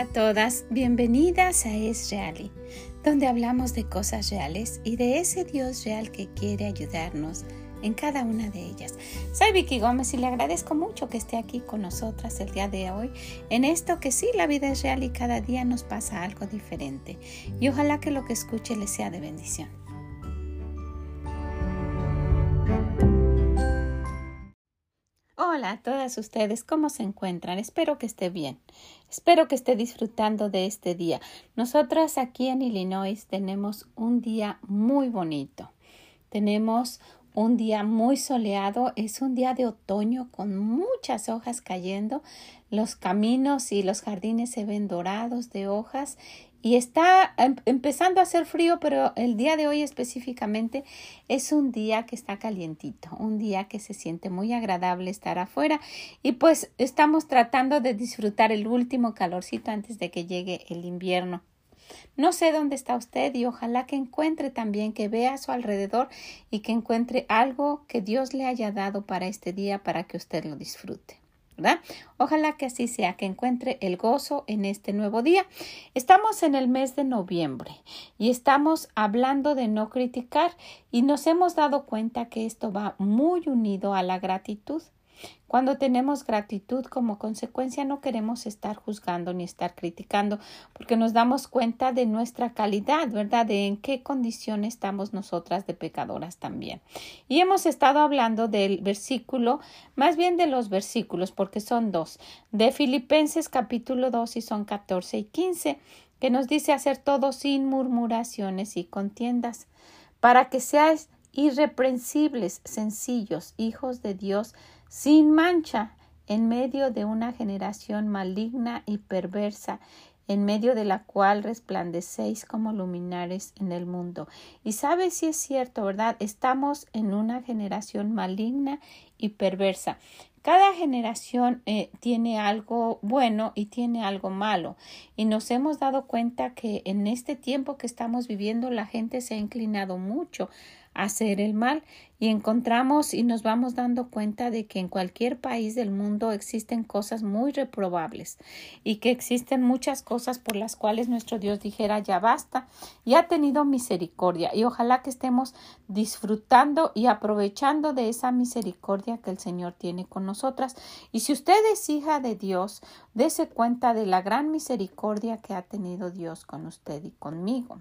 A todas, bienvenidas a Es Reali, donde hablamos de cosas reales y de ese Dios real que quiere ayudarnos en cada una de ellas. Soy Vicky Gómez y le agradezco mucho que esté aquí con nosotras el día de hoy en esto que sí, la vida es real y cada día nos pasa algo diferente. Y ojalá que lo que escuche le sea de bendición. A todas ustedes, ¿cómo se encuentran? Espero que esté bien. Espero que esté disfrutando de este día. Nosotras aquí en Illinois tenemos un día muy bonito. Tenemos un día muy soleado, es un día de otoño con muchas hojas cayendo. Los caminos y los jardines se ven dorados de hojas y está em, empezando a hacer frío, pero el día de hoy específicamente es un día que está calientito, un día que se siente muy agradable estar afuera y pues estamos tratando de disfrutar el último calorcito antes de que llegue el invierno. No sé dónde está usted y ojalá que encuentre también, que vea a su alrededor y que encuentre algo que Dios le haya dado para este día para que usted lo disfrute. Ojalá que así sea, que encuentre el gozo en este nuevo día. Estamos en el mes de noviembre y estamos hablando de no criticar y nos hemos dado cuenta que esto va muy unido a la gratitud. Cuando tenemos gratitud como consecuencia no queremos estar juzgando ni estar criticando porque nos damos cuenta de nuestra calidad, ¿verdad? De en qué condición estamos nosotras de pecadoras también. Y hemos estado hablando del versículo, más bien de los versículos porque son dos, de Filipenses capítulo 2 y son 14 y 15 que nos dice hacer todo sin murmuraciones y contiendas, para que seáis irreprensibles, sencillos, hijos de Dios, sin mancha, en medio de una generación maligna y perversa, en medio de la cual resplandecéis como luminares en el mundo. Y sabes si es cierto, ¿verdad? Estamos en una generación maligna y perversa. Cada generación eh, tiene algo bueno y tiene algo malo. Y nos hemos dado cuenta que en este tiempo que estamos viviendo la gente se ha inclinado mucho hacer el mal. Y encontramos y nos vamos dando cuenta de que en cualquier país del mundo existen cosas muy reprobables y que existen muchas cosas por las cuales nuestro Dios dijera ya basta y ha tenido misericordia y ojalá que estemos disfrutando y aprovechando de esa misericordia que el Señor tiene con nosotras. Y si usted es hija de Dios dése cuenta de la gran misericordia que ha tenido Dios con usted y conmigo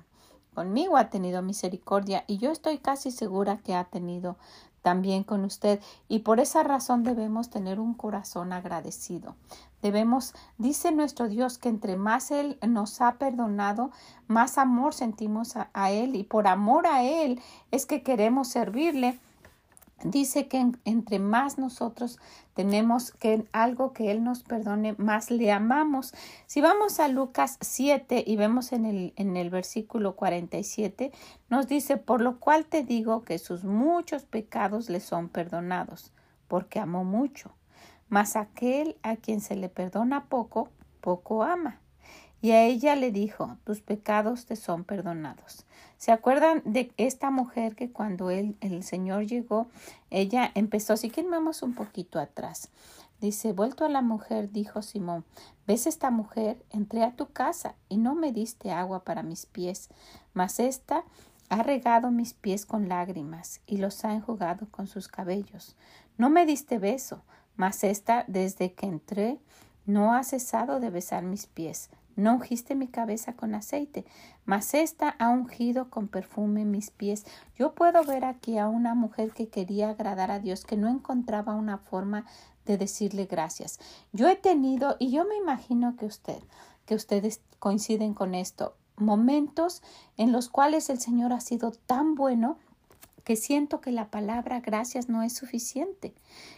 conmigo ha tenido misericordia y yo estoy casi segura que ha tenido también con usted. Y por esa razón debemos tener un corazón agradecido. Debemos, dice nuestro Dios, que entre más Él nos ha perdonado, más amor sentimos a, a Él. Y por amor a Él es que queremos servirle dice que entre más nosotros tenemos que algo que Él nos perdone, más le amamos. Si vamos a Lucas 7 y vemos en el, en el versículo 47, nos dice, por lo cual te digo que sus muchos pecados le son perdonados, porque amó mucho. Mas aquel a quien se le perdona poco, poco ama. Y a ella le dijo, tus pecados te son perdonados. ¿Se acuerdan de esta mujer que cuando el Señor llegó, ella empezó, si quieren vamos un poquito atrás. Dice, vuelto a la mujer, dijo Simón, ¿ves esta mujer? Entré a tu casa y no me diste agua para mis pies, mas ésta ha regado mis pies con lágrimas y los ha enjugado con sus cabellos. No me diste beso, mas ésta, desde que entré, no ha cesado de besar mis pies. No ungiste mi cabeza con aceite, mas ésta ha ungido con perfume mis pies. Yo puedo ver aquí a una mujer que quería agradar a Dios, que no encontraba una forma de decirle gracias. Yo he tenido, y yo me imagino que usted, que ustedes coinciden con esto, momentos en los cuales el Señor ha sido tan bueno que siento que la palabra gracias no es suficiente,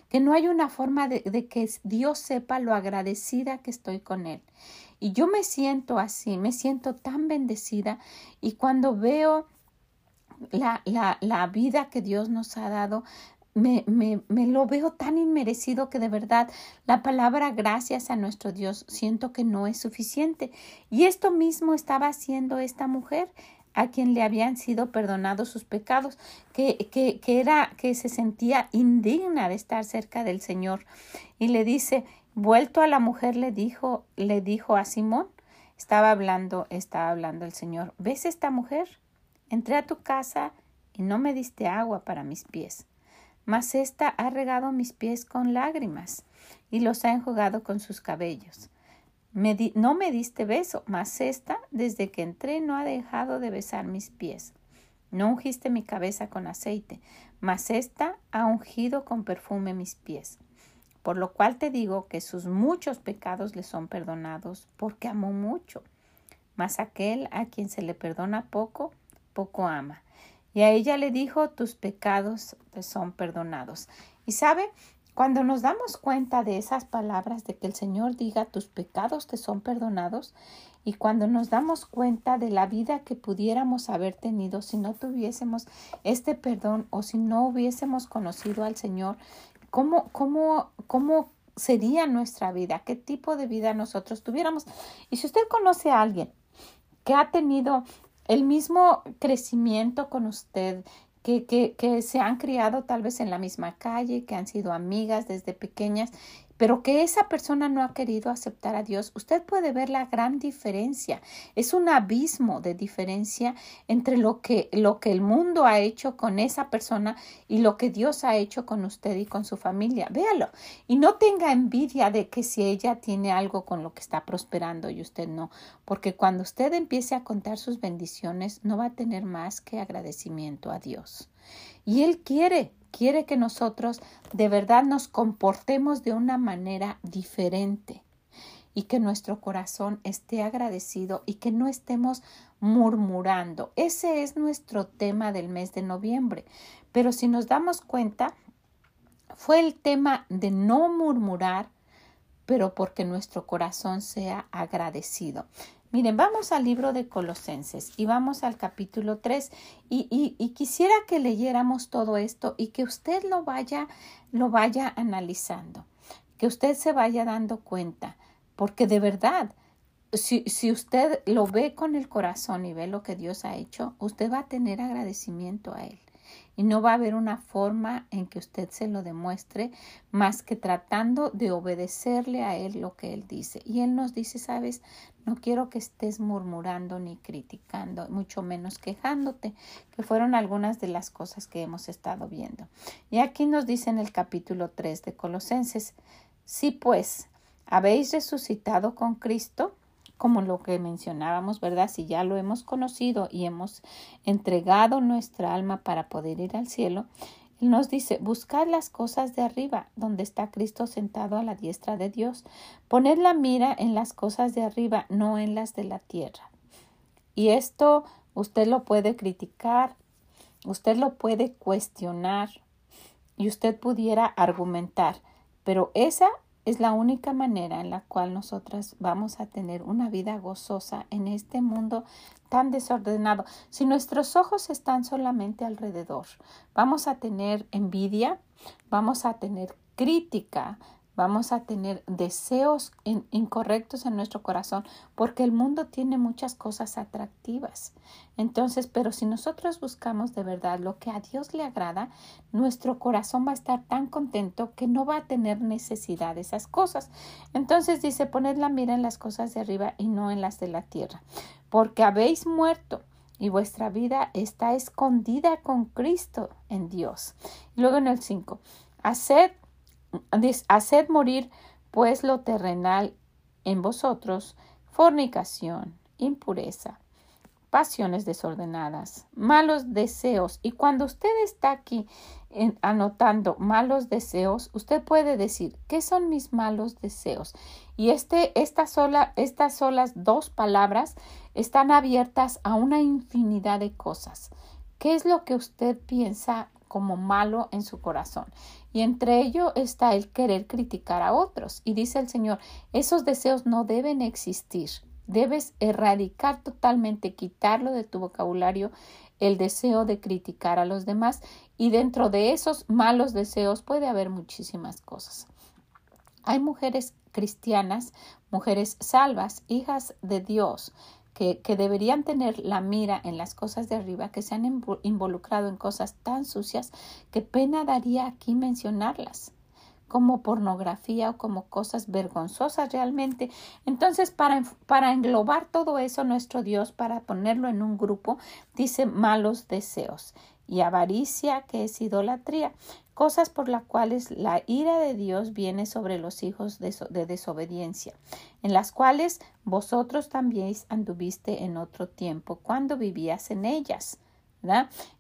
que no hay una forma de, de, que Dios sepa lo agradecida que estoy con Él. Y yo me siento así, me siento tan bendecida y cuando veo la, la, la vida que Dios nos ha dado, me, me, me, lo veo tan inmerecido que de verdad la palabra gracias a nuestro Dios siento que no es suficiente. Y esto mismo estaba haciendo esta mujer a quien le habían sido perdonados sus pecados, que, que, que era, que se sentía indigna de estar cerca del Señor. Y le dice, Vuelto a la mujer le dijo, le dijo a Simón, Estaba hablando, estaba hablando el Señor. ¿Ves esta mujer? Entré a tu casa y no me diste agua para mis pies, mas ésta ha regado mis pies con lágrimas y los ha enjugado con sus cabellos. no me diste beso, mas ésta, desde que entré, no ha dejado de besar mis pies. No ungiste mi cabeza con aceite, mas ésta ha ungido con perfume mis pies. Por lo cual te digo que sus muchos pecados le son perdonados, porque amó mucho. Mas aquel a quien se le perdona poco, poco ama. Y a ella le dijo, tus pecados te son perdonados. Y sabe, cuando nos damos cuenta de esas palabras, de que el Señor diga, tus pecados te son perdonados, y cuando nos damos cuenta de la vida que pudiéramos haber tenido si no tuviésemos este perdón o si no hubiésemos conocido al Señor, ¿Cómo, cómo, cómo sería nuestra vida? ¿Qué tipo de vida nosotros tuviéramos? Y si usted conoce a alguien que ha tenido el mismo crecimiento con usted, que, que, que, se han criado tal vez en la misma calle, que han sido amigas desde pequeñas pero que esa persona no ha querido aceptar a Dios, usted puede ver la gran diferencia. Es un abismo de diferencia entre lo que, lo que el mundo ha hecho con esa persona y lo que Dios ha hecho con usted y con su familia. Véalo. Y no tenga envidia de que si ella tiene algo con lo que está prosperando y usted no, porque cuando usted empiece a contar sus bendiciones, no va a tener más que agradecimiento a Dios. Y Él quiere quiere que nosotros de verdad nos comportemos de una manera diferente y que nuestro corazón esté agradecido y que no estemos murmurando. Ese es nuestro tema del mes de noviembre. Pero si nos damos cuenta, fue el tema de no murmurar, pero porque nuestro corazón sea agradecido. Miren, vamos al libro de Colosenses y vamos al capítulo 3 y, y, quisiera que leyéramos todo esto y que usted lo vaya, lo vaya analizando, que usted se vaya dando cuenta, porque de verdad, si, si usted lo ve con el corazón y ve lo que Dios ha hecho, usted va a tener agradecimiento a Él y no va a haber una forma en que usted se lo demuestre más que tratando de obedecerle a Él lo que Él dice. Y Él nos dice, sabes, no quiero que estés murmurando ni criticando, mucho menos quejándote, que fueron algunas de las cosas que hemos estado viendo. Y aquí nos dice en el capítulo 3 de Colosenses, si pues habéis resucitado con Cristo, como lo que mencionábamos, ¿verdad? Si ya lo hemos conocido y hemos entregado nuestra alma para poder ir al cielo, nos dice, buscad las cosas de arriba, donde está Cristo sentado a la diestra de Dios. Poned la mira en las cosas de arriba, no en las de la tierra. Y esto usted lo puede criticar, usted lo puede cuestionar y usted pudiera argumentar, pero esa es la única manera en la cual nosotras vamos a tener una vida gozosa en este mundo tan desordenado. Si nuestros ojos están solamente alrededor, vamos a tener envidia, vamos a tener crítica, vamos a tener deseos incorrectos en nuestro corazón porque el mundo tiene muchas cosas atractivas. Entonces, pero si nosotros buscamos de verdad lo que a Dios le agrada, nuestro corazón va a estar tan contento que no va a tener necesidad de esas cosas. Entonces dice, poned la mira en las cosas de arriba y no en las de la tierra, porque habéis muerto y vuestra vida está escondida con Cristo en Dios. luego en el 5, haced Haced morir pues lo terrenal en vosotros, fornicación, impureza, pasiones desordenadas, malos deseos. Y cuando usted está aquí anotando malos deseos, usted puede decir, ¿qué son mis malos deseos? Y este, esta sola, estas solas dos palabras están abiertas a una infinidad de cosas. ¿Qué es lo que usted piensa como malo en su corazón? Y entre ello está el querer criticar a otros. Y dice el Señor, esos deseos no deben existir. Debes erradicar totalmente, quitarlo de tu vocabulario, el deseo de criticar a los demás. Y dentro de esos malos deseos puede haber muchísimas cosas. Hay mujeres cristianas, mujeres salvas, hijas de Dios, que, deberían tener la mira en las cosas de arriba, que se han involucrado en cosas tan sucias que pena daría aquí mencionarlas como pornografía o como cosas vergonzosas realmente. Entonces, para, para englobar todo eso, nuestro Dios, para ponerlo en un grupo, dice malos deseos y avaricia, que es idolatría, cosas por las cuales la ira de Dios viene sobre los hijos de, de desobediencia, en las cuales vosotros también anduviste en otro tiempo, cuando vivías en ellas.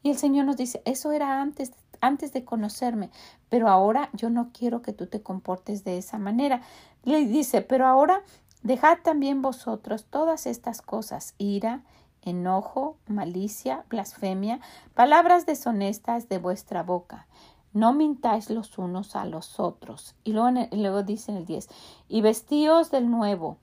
Y el Señor nos dice, eso era antes antes de conocerme, pero ahora yo no quiero que tú te comportes de esa manera. Le dice, pero ahora dejad también vosotros todas estas cosas, ira, enojo, malicia, blasfemia, palabras deshonestas de vuestra boca. No mintáis los unos a los otros. Y luego, dice en el 10, y vestíos del nuevo,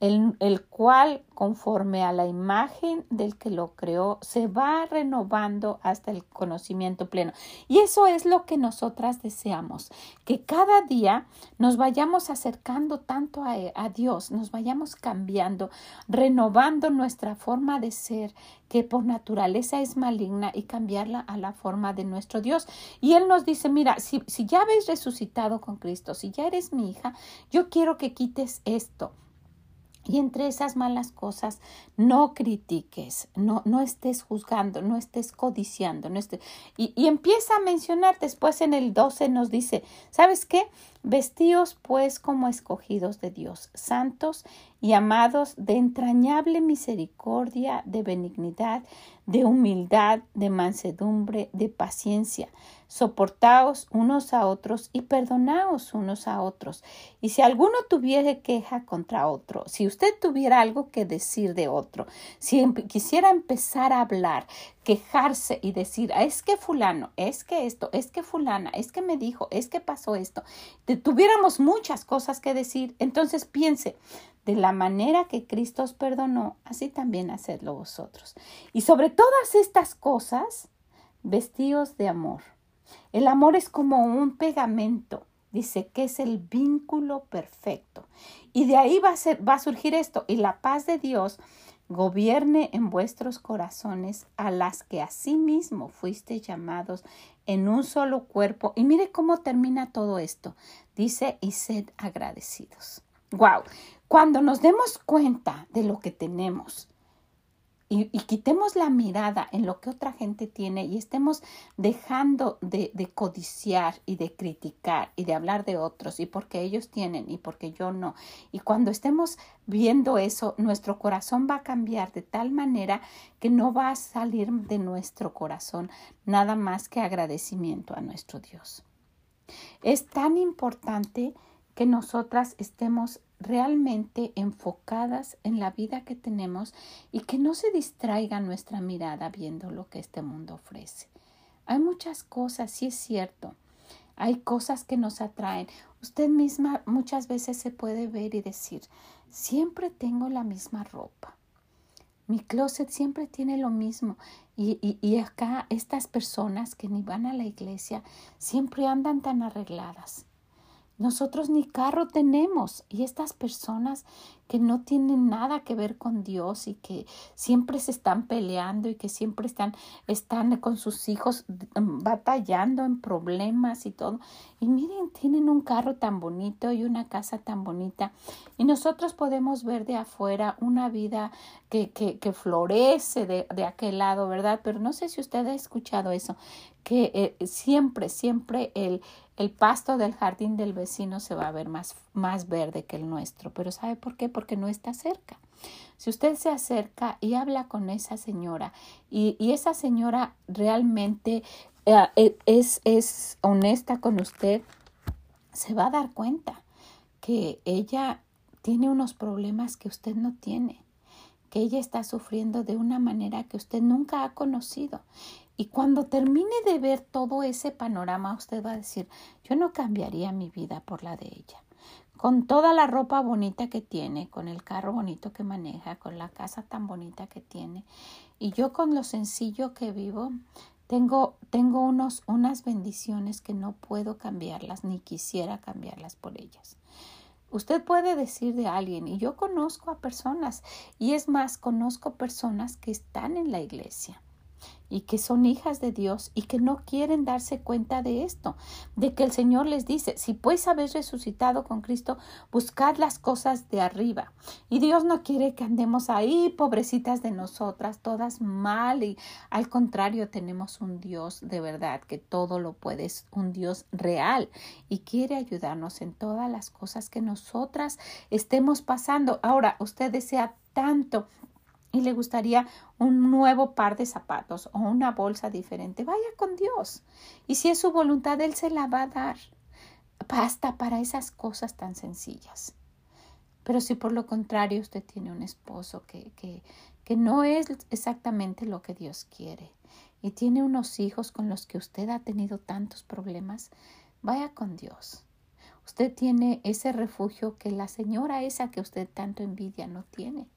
el, cual, conforme a la imagen del que lo creó, se va renovando hasta el conocimiento pleno. Y eso es lo que nosotras deseamos, que cada día nos vayamos acercando tanto a, a Dios, nos vayamos cambiando, renovando nuestra forma de ser, que por naturaleza es maligna, y cambiarla a la forma de nuestro Dios. Y Él nos dice, mira, si, si ya habéis resucitado con Cristo, si ya eres mi hija, yo quiero que quites esto y entre esas malas cosas, no critiques, no, no estés juzgando, no estés codiciando. No estés... Y, y, empieza a mencionar, después en el 12 nos dice, ¿sabes qué? Vestíos pues como escogidos de Dios, santos y amados de entrañable misericordia, de benignidad, de humildad, de mansedumbre, de paciencia. Soportaos unos a otros y perdonaos unos a otros. Y si alguno tuviere queja contra otro, si usted tuviera algo que decir de otro, si em, quisiera empezar a hablar, quejarse y decir, es que fulano, es que esto, es que fulana, es que me dijo, es que pasó esto, tuviéramos muchas cosas que decir, entonces piense, de la manera que Cristo os perdonó, así también hacedlo vosotros. Y sobre todas estas cosas, vestíos de amor. El amor es como un pegamento, dice que es el vínculo perfecto. Y de ahí va a, ser, va a surgir esto, y la paz de Dios gobierne en vuestros corazones a las que asimismo fuiste llamados en un solo cuerpo. Y mire cómo termina todo esto. Dice, y sed agradecidos. Wow. Cuando nos demos cuenta de lo que tenemos y, quitemos la mirada en lo que otra gente tiene y estemos dejando de, de, codiciar y de criticar y de hablar de otros y porque ellos tienen y porque yo no. Y cuando estemos viendo eso, nuestro corazón va a cambiar de tal manera que no va a salir de nuestro corazón nada más que agradecimiento a nuestro Dios. Es tan importante que nosotras estemos realmente enfocadas en la vida que tenemos y que no se distraiga nuestra mirada viendo lo que este mundo ofrece. Hay muchas cosas, sí es cierto. Hay cosas que nos atraen. Usted misma muchas veces se puede ver y decir, siempre tengo la misma ropa. Mi closet siempre tiene lo mismo. Y, y, y acá estas personas que ni van a la iglesia siempre andan tan arregladas. Nosotros ni carro tenemos y estas personas que no tienen nada que ver con Dios y que siempre se están peleando y que siempre están, están con sus hijos mm, batallando en problemas y todo. Y miren, tienen un carro tan bonito y una casa tan bonita. Y nosotros podemos ver de afuera una vida que, que, florece de, de aquel lado, ¿verdad? Pero no sé si usted ha escuchado eso, que eh, siempre, siempre el, el pasto del jardín del vecino se va a ver más, más verde que el nuestro. Pero ¿sabe por qué? Porque no está cerca. Si usted se acerca y habla con esa señora y, y esa señora realmente eh, e, es, es honesta con usted, se va a dar cuenta que ella tiene unos problemas que usted no tiene, que ella está sufriendo de una manera que usted nunca ha conocido y cuando termine de ver todo ese panorama, usted va a decir, yo no cambiaría mi vida por la de ella. Con toda la ropa bonita que tiene, con el carro bonito que maneja, con la casa tan bonita que tiene, y yo con lo sencillo que vivo, tengo, tengo unos, unas bendiciones que no puedo cambiarlas, ni quisiera cambiarlas por ellas. Usted puede decir de alguien, y yo conozco a personas, y es más, conozco personas que están en la iglesia, y que son hijas de Dios y que no quieren darse cuenta de esto, de que el Señor les dice, si pues habéis resucitado con Cristo, buscad las cosas de arriba. Y Dios no quiere que andemos ahí, pobrecitas de nosotras, todas mal y al contrario tenemos un Dios de verdad que todo lo puede, es un Dios real y quiere ayudarnos en todas las cosas que nosotras estemos pasando. Ahora, usted desea tanto y le gustaría un nuevo par de zapatos o una bolsa diferente, vaya con Dios. Y si es su voluntad, Él se la va a dar. Basta para esas cosas tan sencillas. Pero si por lo contrario usted tiene un esposo que, que, que no es exactamente lo que Dios quiere y tiene unos hijos con los que usted ha tenido tantos problemas, vaya con Dios. Usted tiene ese refugio que la señora esa que usted tanto envidia no tiene.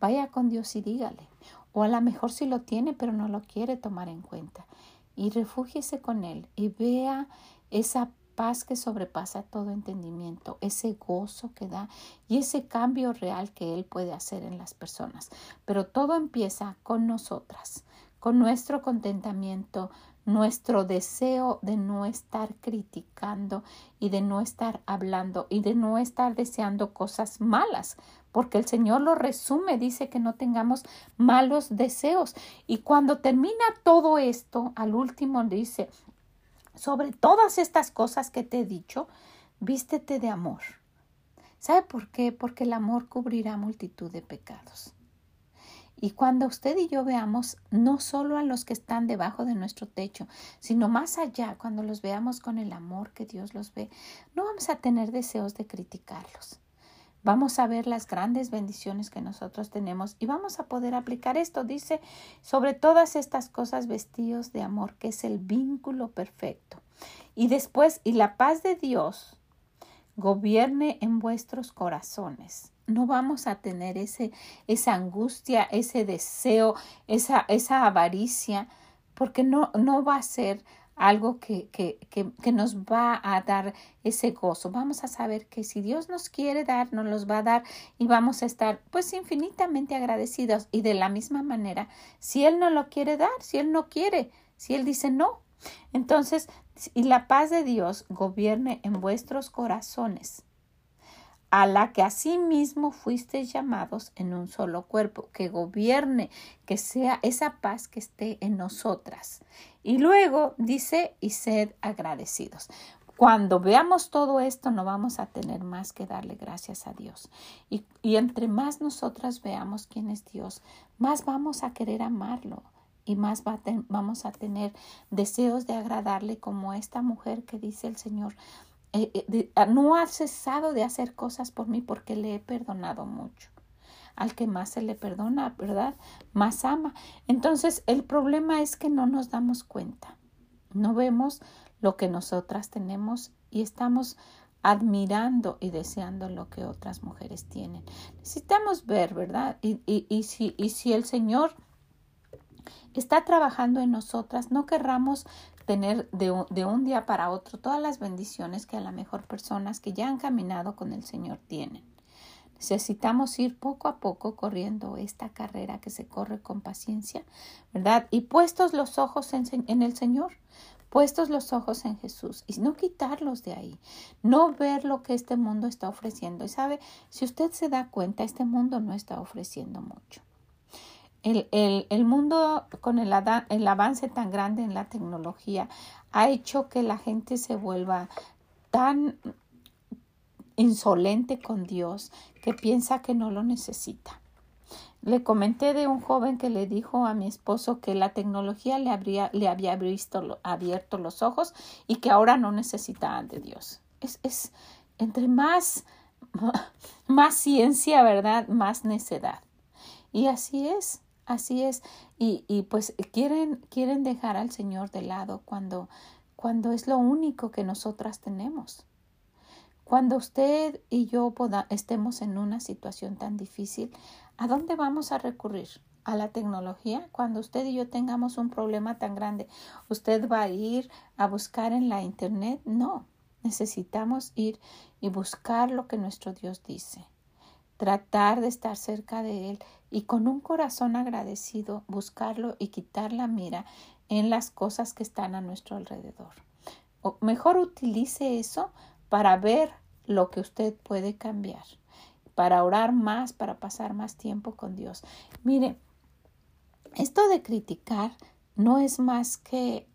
Vaya con Dios y dígale. O a lo mejor sí lo tiene, pero no lo quiere tomar en cuenta. Y refúgiese con Él y vea esa paz que sobrepasa todo entendimiento, ese gozo que da y ese cambio real que Él puede hacer en las personas. Pero todo empieza con nosotras, con nuestro contentamiento, nuestro deseo de no estar criticando y de no estar hablando y de no estar deseando cosas malas, porque el Señor lo resume, dice que no tengamos malos deseos. Y cuando termina todo esto, al último dice, sobre todas estas cosas que te he dicho, vístete de amor. ¿Sabe por qué? Porque el amor cubrirá multitud de pecados. Y cuando usted y yo veamos no solo a los que están debajo de nuestro techo, sino más allá, cuando los veamos con el amor que Dios los ve, no vamos a tener deseos de criticarlos. Vamos a ver las grandes bendiciones que nosotros tenemos y vamos a poder aplicar esto. Dice, sobre todas estas cosas vestidos de amor, que es el vínculo perfecto. Y después, y la paz de Dios gobierne en vuestros corazones no vamos a tener ese, esa angustia, ese deseo, esa, esa avaricia, porque no, no va a ser algo que, que, que, que, nos va a dar ese gozo. Vamos a saber que si Dios nos quiere dar, nos los va a dar y vamos a estar pues infinitamente agradecidos. Y de la misma manera, si Él no lo quiere dar, si Él no quiere, si Él dice no, entonces, y la paz de Dios gobierne en vuestros corazones a la que asimismo fuisteis llamados en un solo cuerpo, que gobierne, que sea esa paz que esté en nosotras. Y luego dice, y sed agradecidos. Cuando veamos todo esto, no vamos a tener más que darle gracias a Dios. Y, y entre más nosotras veamos quién es Dios, más vamos a querer amarlo y más vamos a tener deseos de agradarle como esta mujer que dice el Señor, eh, eh, ah, no ha cesado de hacer cosas por mí porque le he perdonado mucho. Al que más se le perdona, ¿verdad? Más ama. Entonces, el problema es que no nos damos cuenta. No vemos lo que nosotras tenemos y estamos admirando y deseando lo que otras mujeres tienen. Necesitamos ver, ¿verdad? Y, y, y, si, y si el Señor está trabajando en nosotras, no querramos tener de un, día para otro todas las bendiciones que a la mejor personas que ya han caminado con el Señor tienen. Necesitamos ir poco a poco corriendo esta carrera que se corre con paciencia, ¿verdad? Y puestos los ojos en, en, el Señor, puestos los ojos en Jesús y no quitarlos de ahí, no ver lo que este mundo está ofreciendo. Y sabe, si usted se da cuenta, este mundo no está ofreciendo mucho el, el, el mundo con el, el avance tan grande en la tecnología ha hecho que la gente se vuelva tan insolente con Dios que piensa que no lo necesita. Le comenté de un joven que le dijo a mi esposo que la tecnología le, habría, le había abierto los ojos y que ahora no necesitaba de Dios. Es, es entre más, más ciencia, ¿verdad? Más necedad. Y así es. Así es. Y, y pues quieren, quieren dejar al Señor de lado cuando, cuando es lo único que nosotras tenemos. Cuando usted y yo estemos en una situación tan difícil, ¿a dónde vamos a recurrir? ¿A la tecnología? Cuando usted y yo tengamos un problema tan grande, ¿usted va a ir a buscar en la internet? No, necesitamos ir y buscar lo que nuestro Dios dice tratar de estar cerca de Él, y con un corazón agradecido buscarlo y quitar la mira en las cosas que están a nuestro alrededor. O mejor utilice eso para ver lo que usted puede cambiar, para orar más, para pasar más tiempo con Dios. Mire, esto de criticar no es más que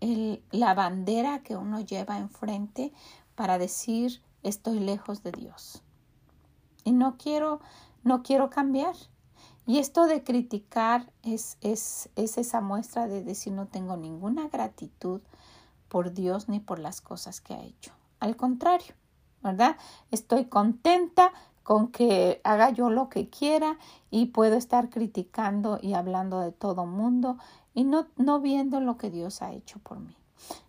el, la bandera que uno lleva enfrente para decir estoy lejos de Dios. Y no quiero, no quiero cambiar. Y esto de criticar es, es, es esa muestra de decir no tengo ninguna gratitud por Dios ni por las cosas que ha hecho. Al contrario, ¿verdad? Estoy contenta con que haga yo lo que quiera y puedo estar criticando y hablando de todo mundo y no, no viendo lo que Dios ha hecho por mí.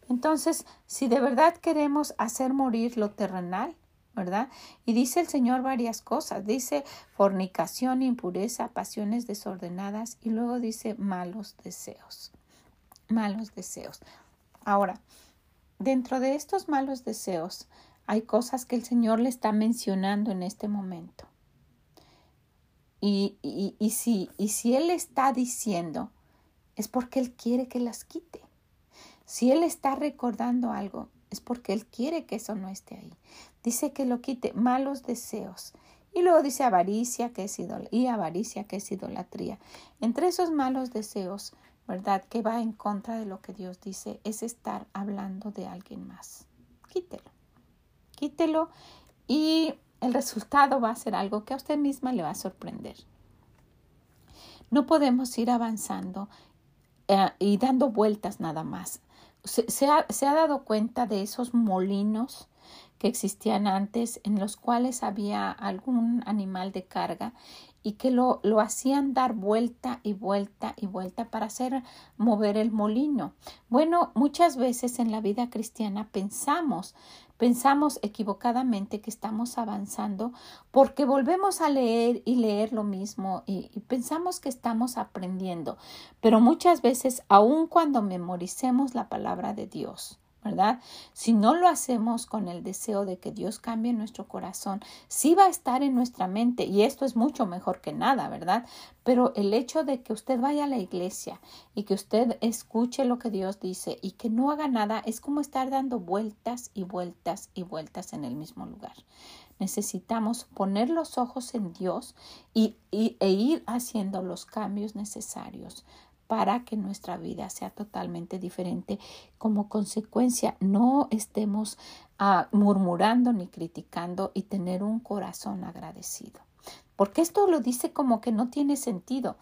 Entonces, si de verdad queremos hacer morir lo terrenal, ¿verdad? Y dice el Señor varias cosas. Dice fornicación, impureza, pasiones desordenadas y luego dice malos deseos. Malos deseos. Ahora, dentro de estos malos deseos hay cosas que el Señor le está mencionando en este momento. Y, y, y, si, y si Él está diciendo, es porque Él quiere que las quite. Si Él está recordando algo, es porque Él quiere que eso no esté ahí. Dice que lo quite malos deseos. Y luego dice avaricia, que es y avaricia, que es idolatría. Entre esos malos deseos, ¿verdad? Que va en contra de lo que Dios dice, es estar hablando de alguien más. Quítelo. Quítelo y el resultado va a ser algo que a usted misma le va a sorprender. No podemos ir avanzando eh, y dando vueltas nada más se, ha, se ha dado cuenta de esos molinos que existían antes en los cuales había algún animal de carga y que lo, lo, hacían dar vuelta y vuelta y vuelta para hacer mover el molino. Bueno, muchas veces en la vida cristiana pensamos Pensamos equivocadamente que estamos avanzando porque volvemos a leer y leer lo mismo y, pensamos que estamos aprendiendo, pero muchas veces, aun cuando memoricemos la palabra de Dios, ¿verdad? Si no lo hacemos con el deseo de que Dios cambie nuestro corazón, sí va a estar en nuestra mente y esto es mucho mejor que nada, ¿verdad? Pero el hecho de que usted vaya a la iglesia y que usted escuche lo que Dios dice y que no haga nada es como estar dando vueltas y vueltas y vueltas en el mismo lugar. Necesitamos poner los ojos en Dios y, e ir haciendo los cambios necesarios para que nuestra vida sea totalmente diferente. Como consecuencia, no estemos ah, murmurando ni criticando y tener un corazón agradecido. Porque esto lo dice como que no tiene sentido.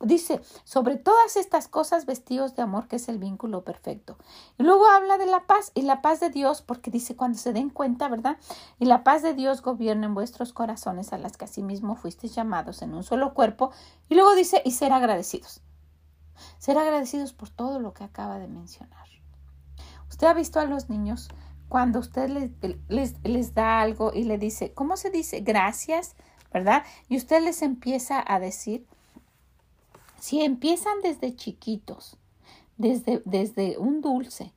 dice, sobre todas estas cosas vestidos de amor, que es el vínculo perfecto. Y luego habla de la paz y la paz de Dios, porque dice cuando se den cuenta, ¿verdad? Y la paz de Dios gobierna en vuestros corazones, a las que asimismo fuisteis llamados en un solo cuerpo. Y luego dice, y ser agradecidos. Ser agradecidos por todo lo que acaba de mencionar. Usted ha visto a los niños cuando usted les, les, da algo y le dice, ¿cómo se dice? Gracias, ¿verdad? Y usted les empieza a decir, si empiezan desde chiquitos, desde, desde un dulce,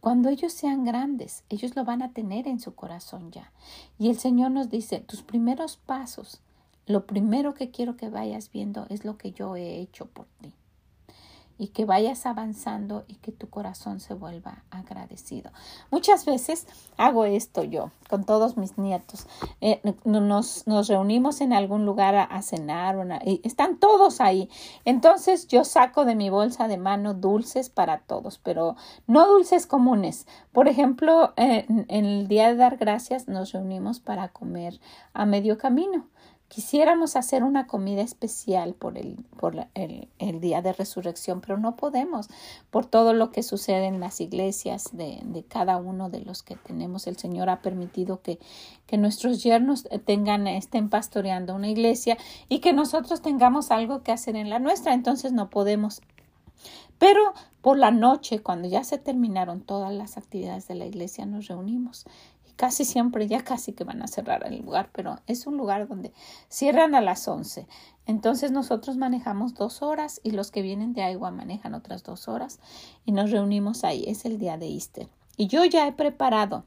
cuando ellos sean grandes, ellos lo van a tener en su corazón ya. Y el Señor nos dice, tus primeros pasos, lo primero que quiero que vayas viendo es lo que yo he hecho por ti y que vayas avanzando y que tu corazón se vuelva agradecido. Muchas veces hago esto yo con todos mis nietos. Eh, nos, nos, reunimos en algún lugar a, cenar y están todos ahí. Entonces yo saco de mi bolsa de mano dulces para todos, pero no dulces comunes. Por ejemplo, en el día de dar gracias nos reunimos para comer a medio camino. Quisiéramos hacer una comida especial por, el, por el, el, día de resurrección, pero no podemos por todo lo que sucede en las iglesias de, de cada uno de los que tenemos. El Señor ha permitido que, que nuestros yernos tengan, estén pastoreando una iglesia y que nosotros tengamos algo que hacer en la nuestra, entonces no podemos. Pero por la noche, cuando ya se terminaron todas las actividades de la iglesia, nos reunimos casi siempre ya casi que van a cerrar el lugar, pero es un lugar donde cierran a las 11. Entonces nosotros manejamos dos horas y los que vienen de agua manejan otras dos horas y nos reunimos ahí. Es el día de Easter. Y yo ya he preparado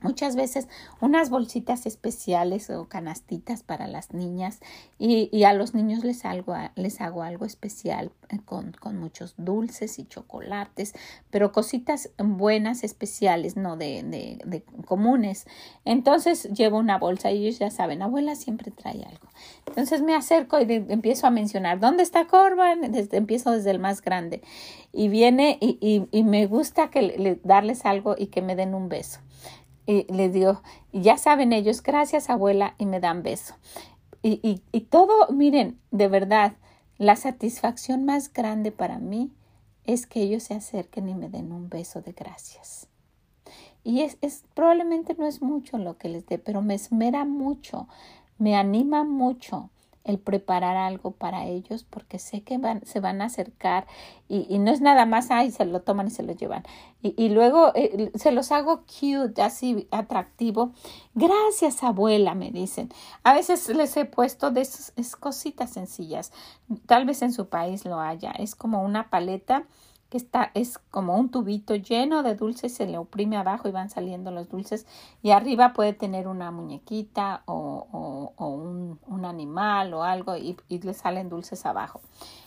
muchas veces unas bolsitas especiales o canastitas para las niñas y, a los niños les hago, les hago algo especial eh, con, con, muchos dulces y chocolates, pero cositas buenas, especiales, no de, de, de, comunes. Entonces llevo una bolsa y ellos ya saben, abuela siempre trae algo. Entonces me acerco y empiezo a mencionar, ¿dónde está Corban? Desde, empiezo desde el más grande y viene y, y, y me gusta que le, darles algo y que me den un beso y les digo, ya saben ellos, gracias abuela, y me dan beso. Y, y, y todo, miren, de verdad, la satisfacción más grande para mí es que ellos se acerquen y me den un beso de gracias. Y es, es probablemente no es mucho lo que les dé, pero me esmera mucho, me anima mucho el preparar algo para ellos porque sé que van, se van a acercar y, no es nada más, ay, se lo toman y se lo llevan. Y, y luego eh, se los hago cute, así atractivo. Gracias, abuela, me dicen. A veces les he puesto de esas cositas sencillas. Tal vez en su país lo haya. Es como una paleta que está, es como un tubito lleno de dulces, se le oprime abajo y van saliendo los dulces y arriba puede tener una muñequita o, o, un, un, animal o algo y, y, le salen dulces abajo.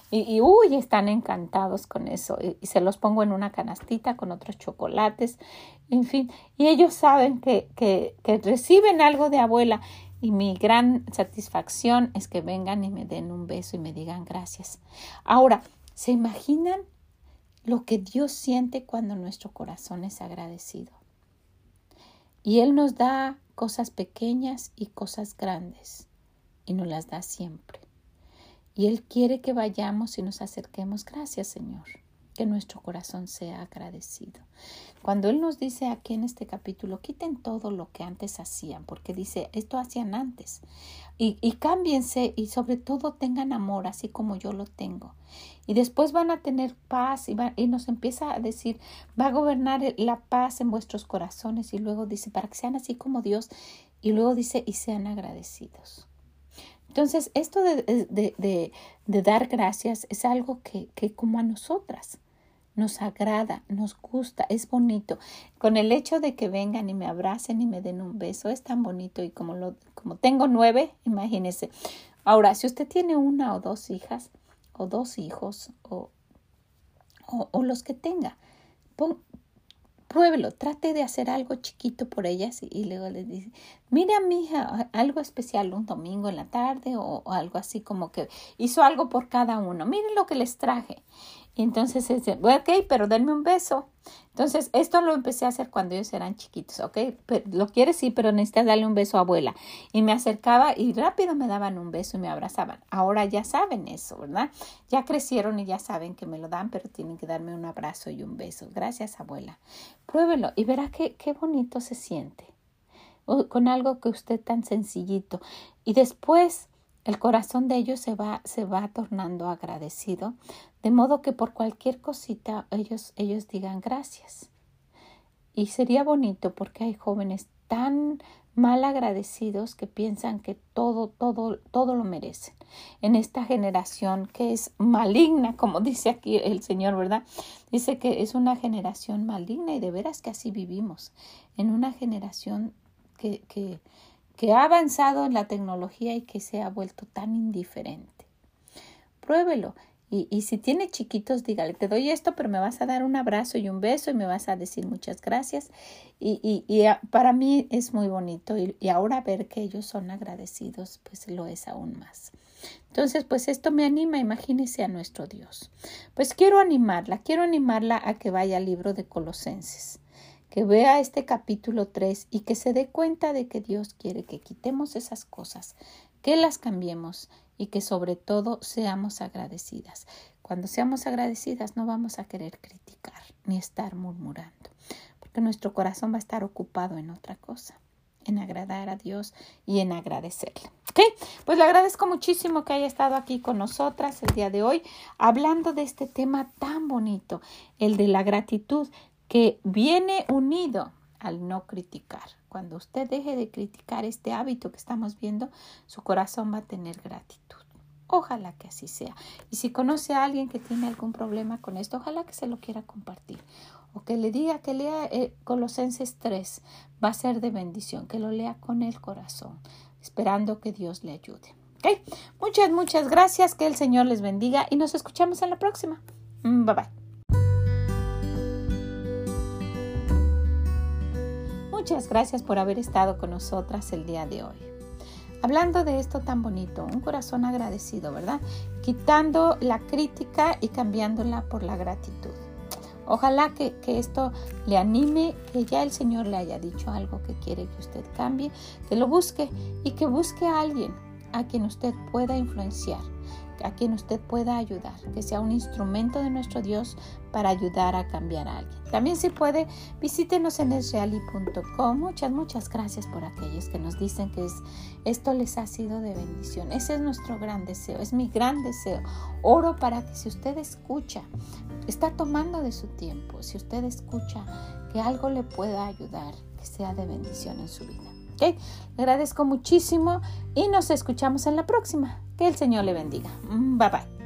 Y, y, uy, están encantados con eso y, y, se los pongo en una canastita con otros chocolates, en fin, y ellos saben que, que, que reciben algo de abuela y mi gran satisfacción es que vengan y me den un beso y me digan gracias. Ahora, ¿se imaginan lo que Dios siente cuando nuestro corazón es agradecido. Y Él nos da cosas pequeñas y cosas grandes, y nos las da siempre. Y Él quiere que vayamos y nos acerquemos. Gracias, Señor nuestro corazón sea agradecido. Cuando Él nos dice aquí en este capítulo, quiten todo lo que antes hacían, porque dice, esto hacían antes, y, y cámbiense y sobre todo tengan amor, así como yo lo tengo. Y después van a tener paz y, va, y nos empieza a decir, va a gobernar la paz en vuestros corazones y luego dice, para que sean así como Dios, y luego dice, y sean agradecidos. Entonces, esto de, de, de, de, dar gracias es algo que, que como a nosotras nos agrada, nos gusta, es bonito. Con el hecho de que vengan y me abracen y me den un beso, es tan bonito. Y como, lo, como tengo nueve, imagínese. Ahora, si usted tiene una o dos hijas, o dos hijos, o, o, los que tenga, pon, pruébelo, trate de hacer algo chiquito por ellas y, luego les dice, mira mi hija, algo especial un domingo en la tarde o, o, algo así como que hizo algo por cada uno, miren lo que les traje. Entonces ok, pero denme un beso. Entonces, esto lo empecé a hacer cuando ellos eran chiquitos, ¿ok? Pero, lo quieres, sí, pero necesitas darle un beso a abuela. Y me acercaba y rápido me daban un beso y me abrazaban. Ahora ya saben eso, ¿verdad? Ya crecieron y ya saben que me lo dan, pero tienen que darme un abrazo y un beso. Gracias, abuela. Pruébelo y verá qué, qué bonito se siente. Con algo que usted tan sencillito. Y después el corazón de ellos se va, se va tornando agradecido, de modo que por cualquier cosita ellos, ellos digan gracias. Y sería bonito porque hay jóvenes tan mal agradecidos que piensan que todo, todo, todo lo merecen. En esta generación que es maligna, como dice aquí el Señor, ¿verdad? Dice que es una generación maligna y de veras que así vivimos. En una generación que, que, que ha avanzado en la tecnología y que se ha vuelto tan indiferente. Pruébelo. Y, si tiene chiquitos, dígale, te doy esto, pero me vas a dar un abrazo y un beso y me vas a decir muchas gracias. Y, y, y para mí es muy bonito y, y ahora ver que ellos son agradecidos, pues lo es aún más. Entonces, pues esto me anima, imagínese a nuestro Dios. Pues quiero animarla, quiero animarla a que vaya al libro de Colosenses que vea este capítulo 3 y que se dé cuenta de que Dios quiere que quitemos esas cosas, que las cambiemos y que sobre todo seamos agradecidas. Cuando seamos agradecidas no vamos a querer criticar ni estar murmurando, porque nuestro corazón va a estar ocupado en otra cosa en agradar a Dios y en agradecerle. ¿Ok? Pues le agradezco muchísimo que haya estado aquí con nosotras el día de hoy hablando de este tema tan bonito, el de la gratitud que viene unido al no criticar. Cuando usted deje de criticar este hábito que estamos viendo, su corazón va a tener gratitud. Ojalá que así sea. Y si conoce a alguien que tiene algún problema con esto, ojalá que se lo quiera compartir. o que le diga que lea eh, Colosenses 3, va a ser de bendición, que lo lea con el corazón, esperando que Dios le ayude. ¿Okay? Muchas, muchas gracias, que el Señor les bendiga y nos escuchamos en la próxima. Mm, bye bye. Muchas gracias por haber estado con nosotras el día de hoy. Hablando de esto tan bonito, un corazón agradecido, ¿verdad? Quitando la crítica y cambiándola por la gratitud. Ojalá que, esto le anime, que ya el Señor le haya dicho algo que quiere que usted cambie, que lo busque y que busque a alguien a quien usted pueda influenciar, a quien usted pueda ayudar, que sea un instrumento de nuestro Dios para ayudar a cambiar a alguien. También si puede, visítenos en esreali.com. Muchas, muchas gracias por aquellos que nos dicen que es, esto les ha sido de bendición. Ese es nuestro gran deseo, es mi gran deseo. Oro para que si usted escucha, está tomando de su tiempo, si usted escucha que algo le pueda ayudar, que sea de bendición en su vida. Le agradezco muchísimo y nos escuchamos en la próxima. Que el Señor le bendiga. Mm, bye bye.